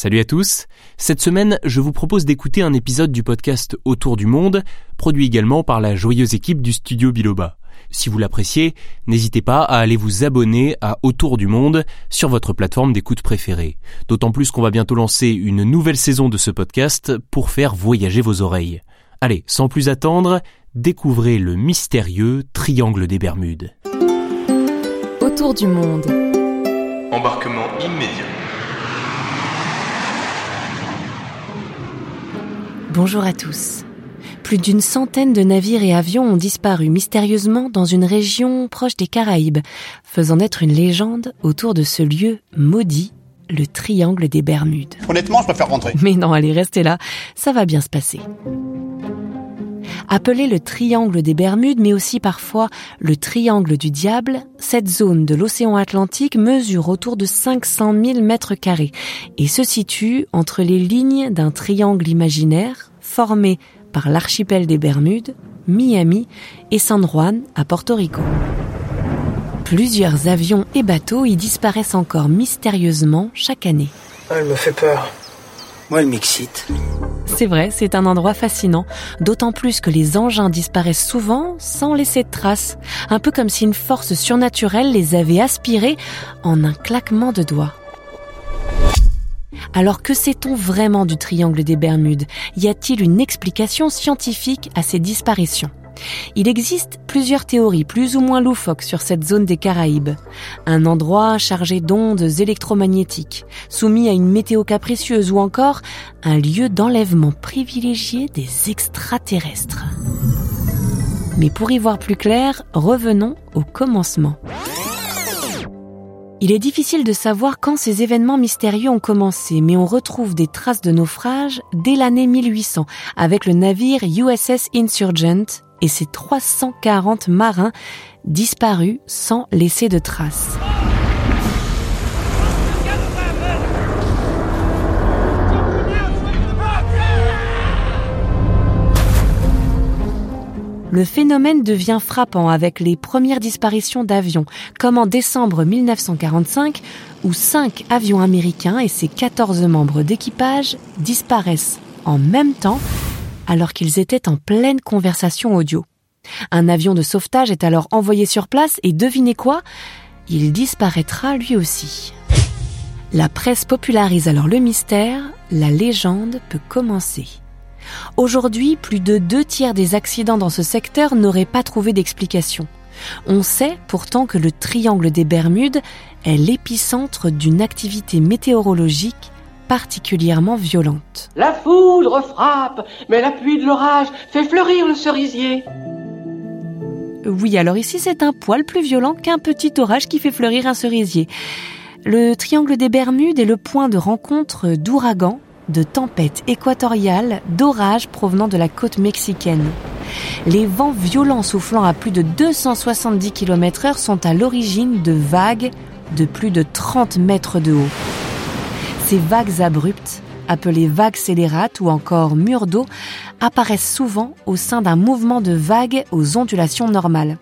Salut à tous. Cette semaine, je vous propose d'écouter un épisode du podcast Autour du monde, produit également par la joyeuse équipe du studio Biloba. Si vous l'appréciez, n'hésitez pas à aller vous abonner à Autour du Monde sur votre plateforme d'écoute préférée. D'autant plus qu'on va bientôt lancer une nouvelle saison de ce podcast pour faire voyager vos oreilles. Allez, sans plus attendre, découvrez le mystérieux Triangle des Bermudes. Autour du monde. Embarquement immédiat. Bonjour à tous. Plus d'une centaine de navires et avions ont disparu mystérieusement dans une région proche des Caraïbes, faisant naître une légende autour de ce lieu maudit, le triangle des Bermudes. Honnêtement, je préfère rentrer. Mais non, allez, restez là, ça va bien se passer. Appelé le triangle des Bermudes, mais aussi parfois le triangle du diable, cette zone de l'océan Atlantique mesure autour de 500 000 mètres carrés et se situe entre les lignes d'un triangle imaginaire formé par l'archipel des Bermudes, Miami et San Juan à Porto Rico. Plusieurs avions et bateaux y disparaissent encore mystérieusement chaque année. Ah, elle me fait peur. Moi, elle m'excite. C'est vrai, c'est un endroit fascinant, d'autant plus que les engins disparaissent souvent sans laisser de traces, un peu comme si une force surnaturelle les avait aspirés en un claquement de doigts. Alors que sait-on vraiment du triangle des Bermudes? Y a-t-il une explication scientifique à ces disparitions? Il existe plusieurs théories plus ou moins loufoques sur cette zone des Caraïbes. Un endroit chargé d'ondes électromagnétiques, soumis à une météo capricieuse ou encore un lieu d'enlèvement privilégié des extraterrestres. Mais pour y voir plus clair, revenons au commencement. Il est difficile de savoir quand ces événements mystérieux ont commencé, mais on retrouve des traces de naufrage dès l'année 1800 avec le navire USS Insurgent et ses 340 marins disparus sans laisser de traces. Le phénomène devient frappant avec les premières disparitions d'avions, comme en décembre 1945, où cinq avions américains et ses 14 membres d'équipage disparaissent en même temps alors qu'ils étaient en pleine conversation audio. Un avion de sauvetage est alors envoyé sur place et devinez quoi? Il disparaîtra lui aussi. La presse popularise alors le mystère, la légende peut commencer. Aujourd'hui, plus de deux tiers des accidents dans ce secteur n'auraient pas trouvé d'explication. On sait pourtant que le triangle des Bermudes est l'épicentre d'une activité météorologique particulièrement violente. La foudre frappe, mais la pluie de l'orage fait fleurir le cerisier. Oui, alors ici c'est un poil plus violent qu'un petit orage qui fait fleurir un cerisier. Le triangle des Bermudes est le point de rencontre d'ouragans, de tempêtes équatoriales, d'orages provenant de la côte mexicaine. Les vents violents soufflant à plus de 270 km heure sont à l'origine de vagues de plus de 30 mètres de haut. Ces vagues abruptes, appelées vagues scélérates ou encore murs d'eau, apparaissent souvent au sein d'un mouvement de vagues aux ondulations normales.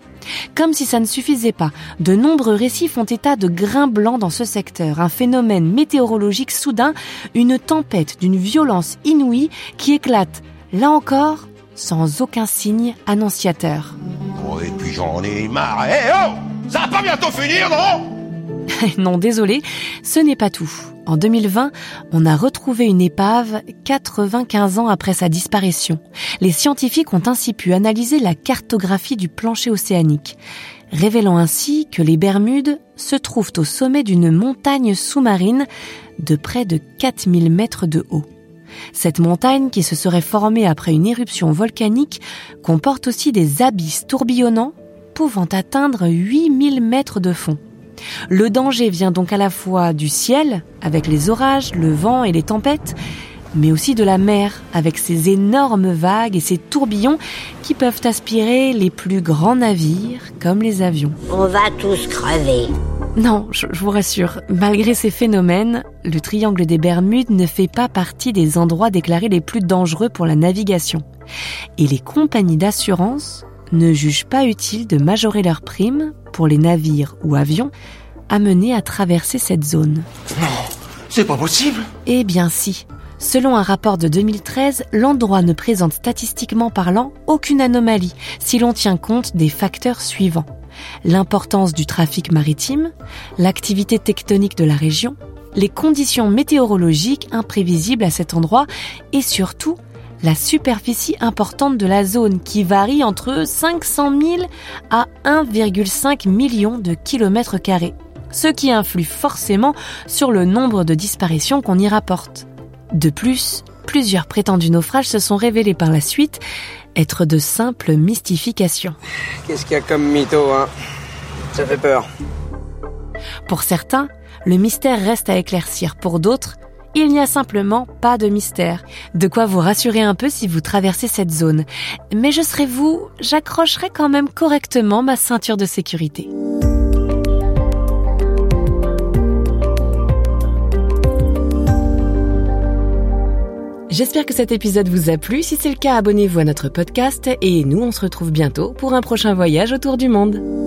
Comme si ça ne suffisait pas, de nombreux récits font état de grains blancs dans ce secteur, un phénomène météorologique soudain, une tempête d'une violence inouïe qui éclate, là encore, sans aucun signe annonciateur. Oh, et puis j'en ai marre. Eh oh Ça va pas bientôt finir, non? non, désolé, ce n'est pas tout. En 2020, on a retrouvé une épave 95 ans après sa disparition. Les scientifiques ont ainsi pu analyser la cartographie du plancher océanique, révélant ainsi que les Bermudes se trouvent au sommet d'une montagne sous-marine de près de 4000 mètres de haut. Cette montagne, qui se serait formée après une éruption volcanique, comporte aussi des abysses tourbillonnants pouvant atteindre 8000 mètres de fond. Le danger vient donc à la fois du ciel, avec les orages, le vent et les tempêtes, mais aussi de la mer, avec ses énormes vagues et ses tourbillons qui peuvent aspirer les plus grands navires, comme les avions. On va tous crever. Non, je, vous rassure, malgré ces phénomènes, le triangle des Bermudes ne fait pas partie des endroits déclarés les plus dangereux pour la navigation. Et les compagnies d'assurance ne jugent pas utile de majorer leurs primes pour les navires ou avions amenés à traverser cette zone. Non, c'est pas possible Eh bien si. Selon un rapport de 2013, l'endroit ne présente statistiquement parlant aucune anomalie si l'on tient compte des facteurs suivants. L'importance du trafic maritime, l'activité tectonique de la région, les conditions météorologiques imprévisibles à cet endroit et surtout la superficie importante de la zone qui varie entre 500 000 à 1,5 million de kilomètres carrés, ce qui influe forcément sur le nombre de disparitions qu'on y rapporte. De plus, plusieurs prétendus naufrages se sont révélés par la suite être de simples mystifications. Qu'est-ce qu'il y a comme mytho, hein? Ça fait peur. Pour certains, le mystère reste à éclaircir. Pour d'autres, il n'y a simplement pas de mystère. De quoi vous rassurer un peu si vous traversez cette zone. Mais je serai vous, j'accrocherai quand même correctement ma ceinture de sécurité. J'espère que cet épisode vous a plu. Si c'est le cas, abonnez-vous à notre podcast et nous, on se retrouve bientôt pour un prochain voyage autour du monde.